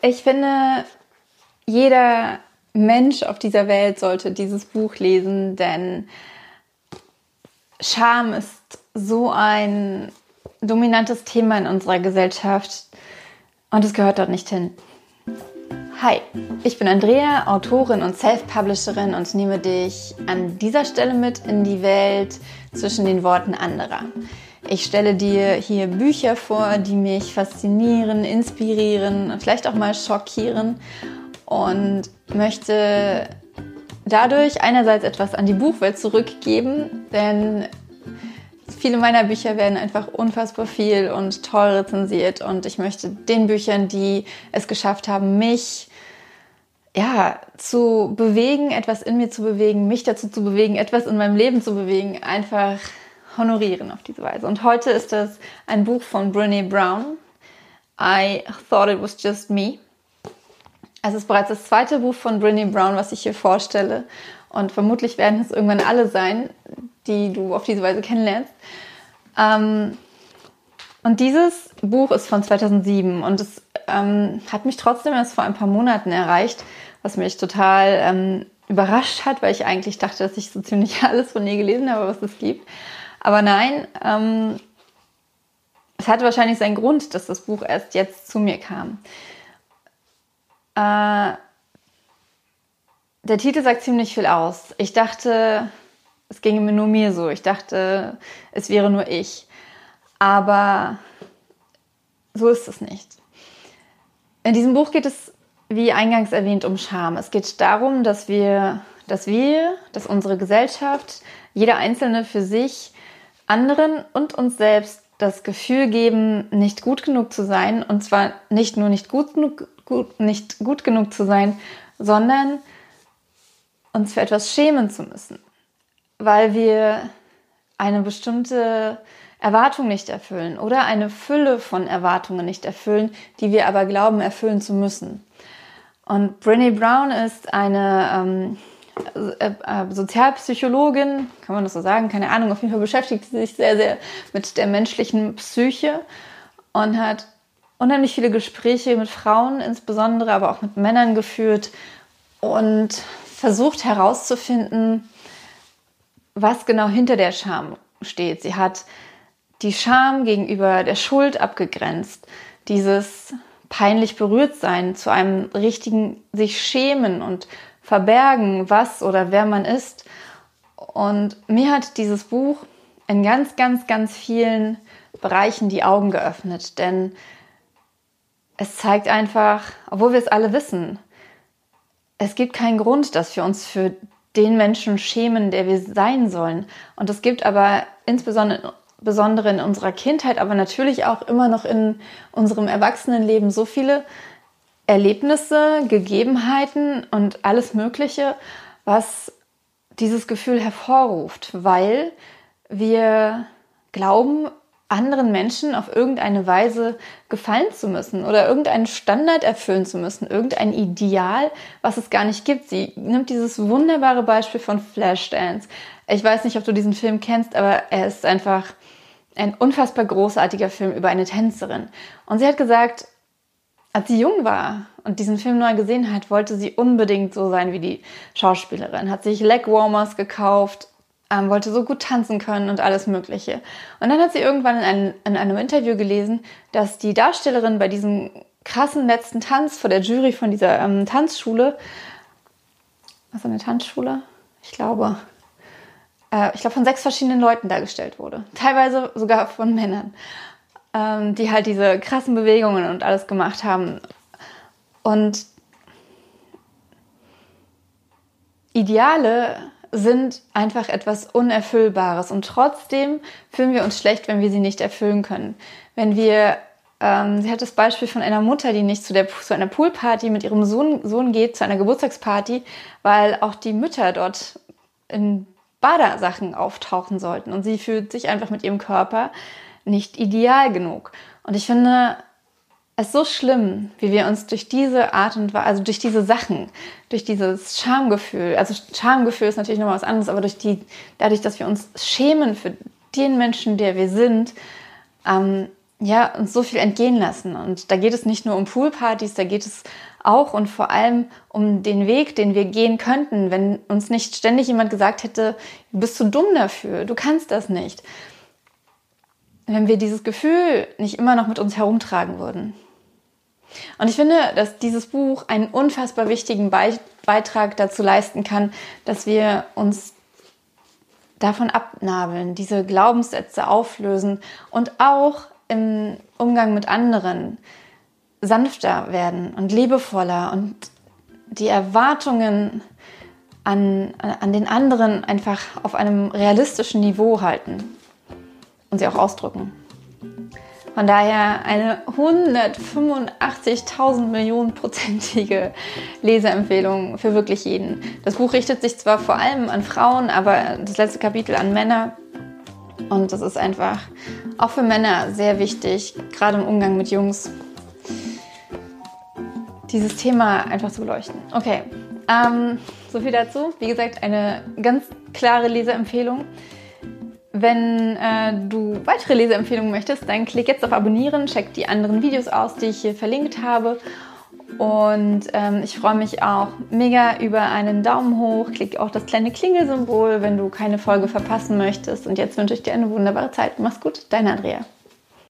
Ich finde, jeder Mensch auf dieser Welt sollte dieses Buch lesen, denn Scham ist so ein dominantes Thema in unserer Gesellschaft und es gehört dort nicht hin. Hi, ich bin Andrea, Autorin und Self-Publisherin und nehme dich an dieser Stelle mit in die Welt zwischen den Worten anderer. Ich stelle dir hier Bücher vor, die mich faszinieren, inspirieren, vielleicht auch mal schockieren und möchte dadurch einerseits etwas an die Buchwelt zurückgeben, denn viele meiner Bücher werden einfach unfassbar viel und toll rezensiert und ich möchte den Büchern, die es geschafft haben, mich ja, zu bewegen, etwas in mir zu bewegen, mich dazu zu bewegen, etwas in meinem Leben zu bewegen, einfach honorieren auf diese Weise. Und heute ist das ein Buch von Brene Brown. I thought it was just me. Es ist bereits das zweite Buch von Brene Brown, was ich hier vorstelle. Und vermutlich werden es irgendwann alle sein, die du auf diese Weise kennenlernst. Ähm, und dieses Buch ist von 2007 und es ähm, hat mich trotzdem erst vor ein paar Monaten erreicht, was mich total ähm, überrascht hat, weil ich eigentlich dachte, dass ich so ziemlich alles von ihr gelesen habe, was es gibt. Aber nein, ähm, es hatte wahrscheinlich seinen Grund, dass das Buch erst jetzt zu mir kam. Äh, der Titel sagt ziemlich viel aus. Ich dachte, es ginge mir nur mir so. Ich dachte, es wäre nur ich. Aber so ist es nicht. In diesem Buch geht es, wie eingangs erwähnt, um Scham. Es geht darum, dass wir, dass wir, dass unsere Gesellschaft, jeder Einzelne für sich anderen und uns selbst das Gefühl geben, nicht gut genug zu sein. Und zwar nicht nur nicht gut genug, gut, nicht gut genug zu sein, sondern uns für etwas schämen zu müssen, weil wir eine bestimmte Erwartung nicht erfüllen oder eine Fülle von Erwartungen nicht erfüllen, die wir aber glauben erfüllen zu müssen. Und Brené Brown ist eine ähm, äh, äh, Sozialpsychologin, kann man das so sagen, keine Ahnung, auf jeden Fall beschäftigt sie sich sehr, sehr mit der menschlichen Psyche und hat unheimlich viele Gespräche mit Frauen insbesondere, aber auch mit Männern geführt und versucht herauszufinden, was genau hinter der Scham steht. Sie hat die Scham gegenüber der Schuld abgegrenzt, dieses peinlich berührt sein zu einem richtigen sich schämen und verbergen, was oder wer man ist. Und mir hat dieses Buch in ganz, ganz, ganz vielen Bereichen die Augen geöffnet, denn es zeigt einfach, obwohl wir es alle wissen, es gibt keinen Grund, dass wir uns für den Menschen schämen, der wir sein sollen. Und es gibt aber insbesondere in unserer Kindheit, aber natürlich auch immer noch in unserem Erwachsenenleben so viele Erlebnisse, Gegebenheiten und alles Mögliche, was dieses Gefühl hervorruft, weil wir glauben, anderen Menschen auf irgendeine Weise gefallen zu müssen oder irgendeinen Standard erfüllen zu müssen, irgendein Ideal, was es gar nicht gibt. Sie nimmt dieses wunderbare Beispiel von Flashdance. Ich weiß nicht, ob du diesen Film kennst, aber er ist einfach ein unfassbar großartiger Film über eine Tänzerin. Und sie hat gesagt, als sie jung war und diesen Film neu gesehen hat, wollte sie unbedingt so sein wie die Schauspielerin. Hat sich Legwarmers gekauft, ähm, wollte so gut tanzen können und alles Mögliche. Und dann hat sie irgendwann in einem, in einem Interview gelesen, dass die Darstellerin bei diesem krassen letzten Tanz vor der Jury von dieser ähm, Tanzschule, was eine Tanzschule? Ich glaube, äh, ich glaube von sechs verschiedenen Leuten dargestellt wurde. Teilweise sogar von Männern ähm, die halt diese krassen Bewegungen und alles gemacht haben. Und Ideale sind einfach etwas Unerfüllbares und trotzdem fühlen wir uns schlecht, wenn wir sie nicht erfüllen können. Wenn wir, ähm, sie hat das Beispiel von einer Mutter, die nicht zu, der, zu einer Poolparty mit ihrem Sohn, Sohn geht, zu einer Geburtstagsparty, weil auch die Mütter dort in Badesachen auftauchen sollten und sie fühlt sich einfach mit ihrem Körper nicht ideal genug. Und ich finde es so schlimm, wie wir uns durch diese Art und Weise, also durch diese Sachen, durch dieses Schamgefühl, also Schamgefühl ist natürlich noch was anderes, aber durch die, dadurch, dass wir uns schämen für den Menschen, der wir sind, ähm, ja, uns so viel entgehen lassen. Und da geht es nicht nur um Poolpartys, da geht es auch und vor allem um den Weg, den wir gehen könnten, wenn uns nicht ständig jemand gesagt hätte, du bist zu dumm dafür, du kannst das nicht. Wenn wir dieses Gefühl nicht immer noch mit uns herumtragen würden. Und ich finde, dass dieses Buch einen unfassbar wichtigen Beitrag dazu leisten kann, dass wir uns davon abnabeln, diese Glaubenssätze auflösen und auch im Umgang mit anderen sanfter werden und liebevoller und die Erwartungen an, an den anderen einfach auf einem realistischen Niveau halten und sie auch ausdrücken. Von daher eine 185.000 Millionen prozentige Leseempfehlung für wirklich jeden. Das Buch richtet sich zwar vor allem an Frauen, aber das letzte Kapitel an Männer. Und das ist einfach auch für Männer sehr wichtig, gerade im Umgang mit Jungs, dieses Thema einfach zu beleuchten. Okay, ähm, so viel dazu. Wie gesagt, eine ganz klare Leseempfehlung. Wenn äh, du weitere Leseempfehlungen möchtest, dann klick jetzt auf Abonnieren, check die anderen Videos aus, die ich hier verlinkt habe. Und ähm, ich freue mich auch mega über einen Daumen hoch. Klick auch das kleine Klingelsymbol, wenn du keine Folge verpassen möchtest. Und jetzt wünsche ich dir eine wunderbare Zeit. Mach's gut, deine Andrea.